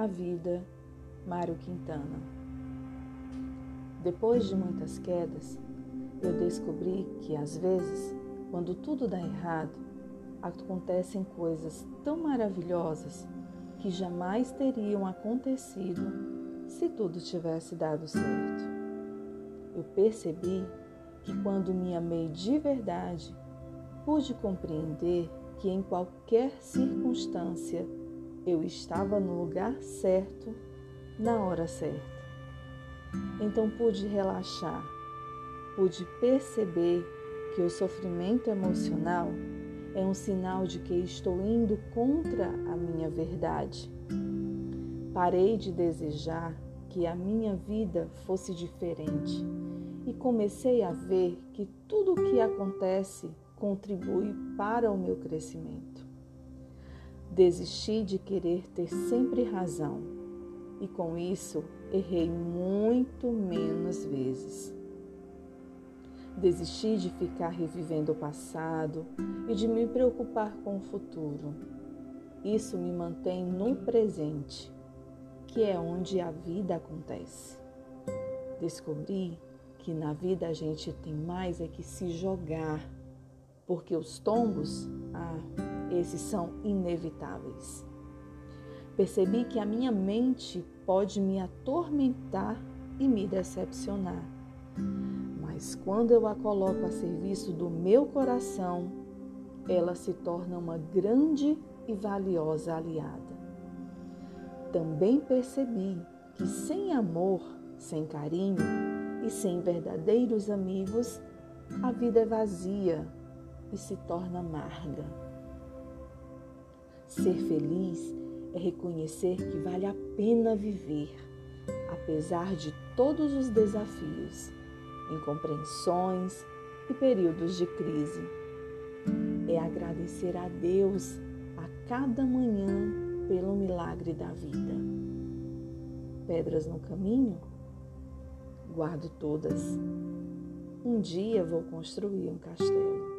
a vida, Mário Quintana. Depois de muitas quedas, eu descobri que às vezes, quando tudo dá errado, acontecem coisas tão maravilhosas que jamais teriam acontecido se tudo tivesse dado certo. Eu percebi que quando me amei de verdade, pude compreender que em qualquer circunstância eu estava no lugar certo, na hora certa. Então pude relaxar, pude perceber que o sofrimento emocional é um sinal de que estou indo contra a minha verdade. Parei de desejar que a minha vida fosse diferente e comecei a ver que tudo o que acontece contribui para o meu crescimento. Desisti de querer ter sempre razão e com isso errei muito menos vezes. Desisti de ficar revivendo o passado e de me preocupar com o futuro. Isso me mantém no presente, que é onde a vida acontece. Descobri que na vida a gente tem mais é que se jogar, porque os tombos, ah, esses são inevitáveis. Percebi que a minha mente pode me atormentar e me decepcionar. Mas quando eu a coloco a serviço do meu coração, ela se torna uma grande e valiosa aliada. Também percebi que sem amor, sem carinho, e sem verdadeiros amigos, a vida é vazia e se torna amarga. Ser feliz é reconhecer que vale a pena viver, apesar de todos os desafios, incompreensões e períodos de crise. É agradecer a Deus a cada manhã pelo milagre da vida. Pedras no caminho? guardo todas. Um dia vou construir um castelo.